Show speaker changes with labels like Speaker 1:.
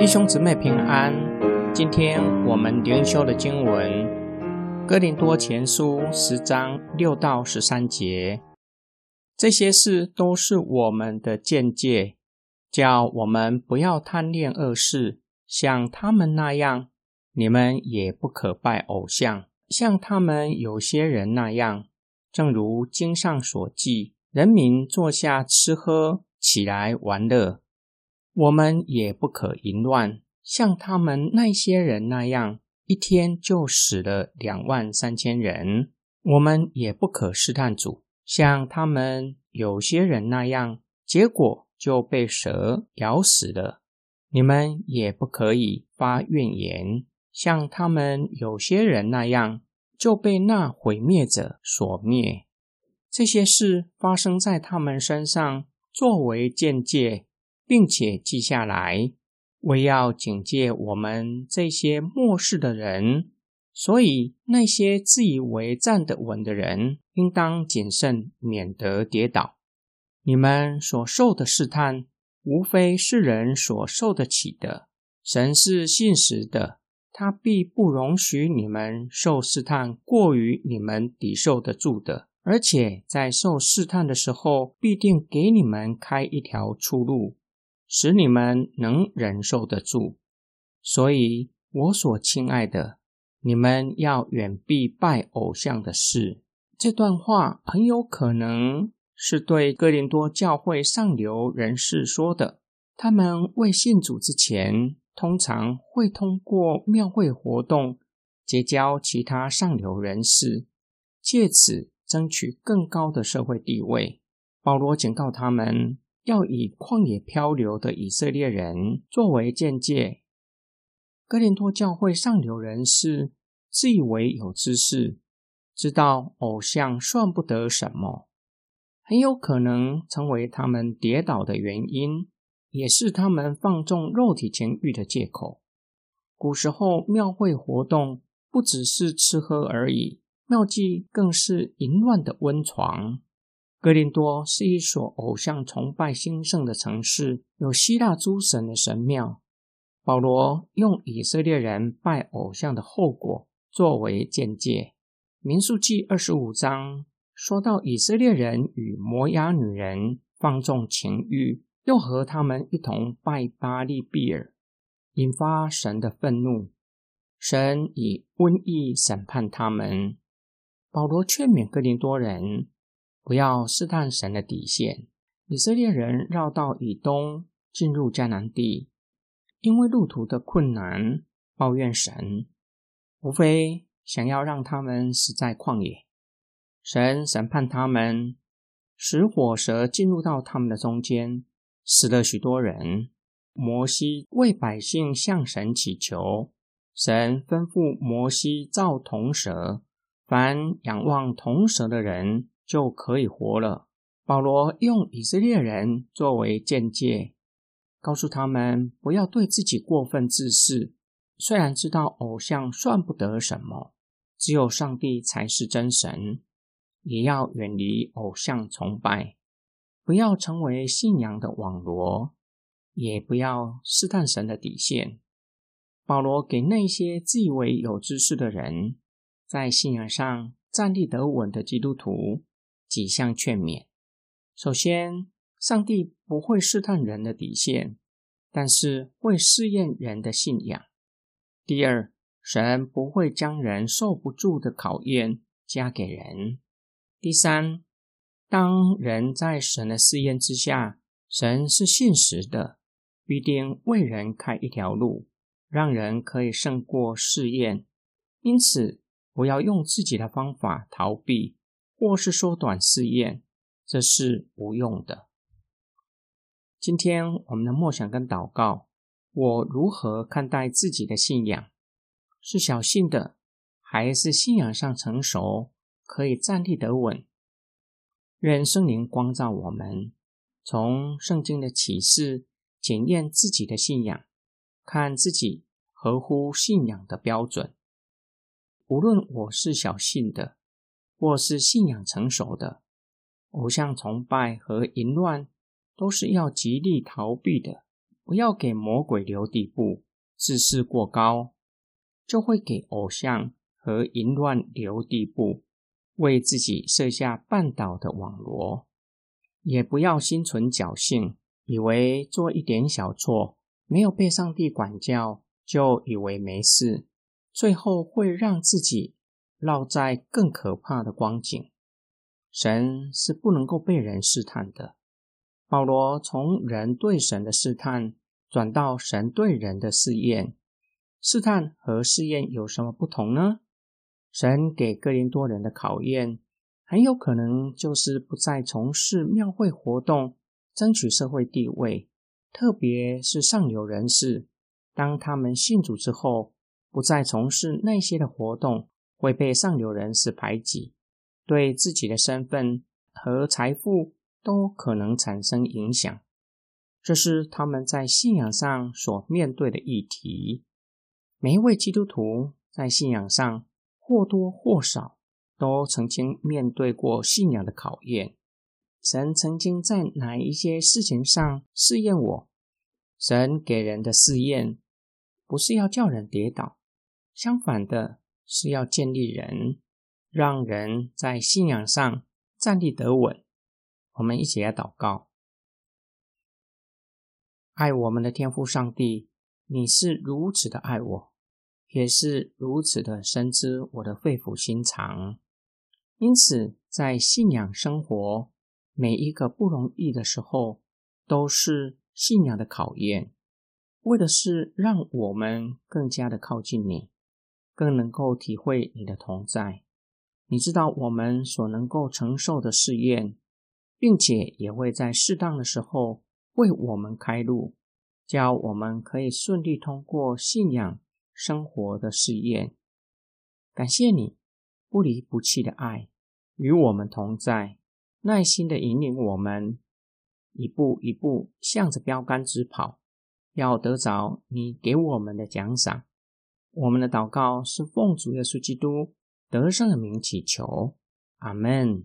Speaker 1: 弟兄姊妹平安，今天我们灵修的经文《哥林多前书》十章六到十三节。这些事都是我们的见解，叫我们不要贪恋恶事，像他们那样。你们也不可拜偶像，像他们有些人那样。正如经上所记，人民坐下吃喝，起来玩乐。我们也不可淫乱，像他们那些人那样，一天就死了两万三千人。我们也不可试探主，像他们有些人那样，结果就被蛇咬死了。你们也不可以发怨言，像他们有些人那样，就被那毁灭者所灭。这些事发生在他们身上，作为见解。并且记下来，为要警戒我们这些末世的人。所以那些自以为站得稳的人，应当谨慎，免得跌倒。你们所受的试探，无非是人所受得起的。神是信实的，他必不容许你们受试探过于你们抵受得住的，而且在受试探的时候，必定给你们开一条出路。使你们能忍受得住，所以我所亲爱的，你们要远避拜偶像的事。这段话很有可能是对哥林多教会上流人士说的。他们未信主之前，通常会通过庙会活动结交其他上流人士，借此争取更高的社会地位。保罗警告他们。要以旷野漂流的以色列人作为见解。哥林多教会上流人士自以为有知识，知道偶像算不得什么，很有可能成为他们跌倒的原因，也是他们放纵肉体情欲的借口。古时候庙会活动不只是吃喝而已，庙祭更是淫乱的温床。格林多是一所偶像崇拜兴盛的城市，有希腊诸神的神庙。保罗用以色列人拜偶像的后果作为见解。民数记二十五章说到以色列人与摩押女人放纵情欲，又和他们一同拜巴利比尔，引发神的愤怒。神以瘟疫审判他们。保罗劝勉格林多人。不要试探神的底线。以色列人绕道以东，进入迦南地，因为路途的困难，抱怨神，无非想要让他们死在旷野。神审判他们，使火蛇进入到他们的中间，死了许多人。摩西为百姓向神祈求，神吩咐摩西造铜蛇，凡仰望铜蛇的人。就可以活了。保罗用以色列人作为见解，告诉他们不要对自己过分自恃。虽然知道偶像算不得什么，只有上帝才是真神，也要远离偶像崇拜，不要成为信仰的网罗，也不要试探神的底线。保罗给那些自以为有知识的人，在信仰上站立得稳的基督徒。几项劝勉：首先，上帝不会试探人的底线，但是会试验人的信仰；第二，神不会将人受不住的考验加给人；第三，当人在神的试验之下，神是信实的，必定为人开一条路，让人可以胜过试验。因此，不要用自己的方法逃避。或是缩短试验，这是无用的。今天我们的默想跟祷告，我如何看待自己的信仰？是小信的，还是信仰上成熟，可以站立得稳？愿圣灵光照我们，从圣经的启示检验自己的信仰，看自己合乎信仰的标准。无论我是小信的。或是信仰成熟的偶像崇拜和淫乱，都是要极力逃避的，不要给魔鬼留地步，自视过高，就会给偶像和淫乱留地步，为自己设下绊倒的网罗。也不要心存侥幸，以为做一点小错，没有被上帝管教，就以为没事，最后会让自己落在更可怕的光景。神是不能够被人试探的。保罗从人对神的试探转到神对人的试验。试探和试验有什么不同呢？神给哥林多人的考验，很有可能就是不再从事庙会活动，争取社会地位，特别是上流人士。当他们信主之后，不再从事那些的活动，会被上流人士排挤。对自己的身份和财富都可能产生影响，这是他们在信仰上所面对的议题。每一位基督徒在信仰上或多或少都曾经面对过信仰的考验。神曾经在哪一些事情上试验我？神给人的试验不是要叫人跌倒，相反的是要建立人。让人在信仰上站立得稳。我们一起来祷告：爱我们的天父上帝，你是如此的爱我，也是如此的深知我的肺腑心肠。因此，在信仰生活每一个不容易的时候，都是信仰的考验，为的是让我们更加的靠近你，更能够体会你的同在。你知道我们所能够承受的试验，并且也会在适当的时候为我们开路，教我们可以顺利通过信仰生活的试验。感谢你不离不弃的爱与我们同在，耐心的引领我们一步一步向着标杆直跑，要得着你给我们的奖赏。我们的祷告是奉主耶稣基督。得胜的名祈求，阿门。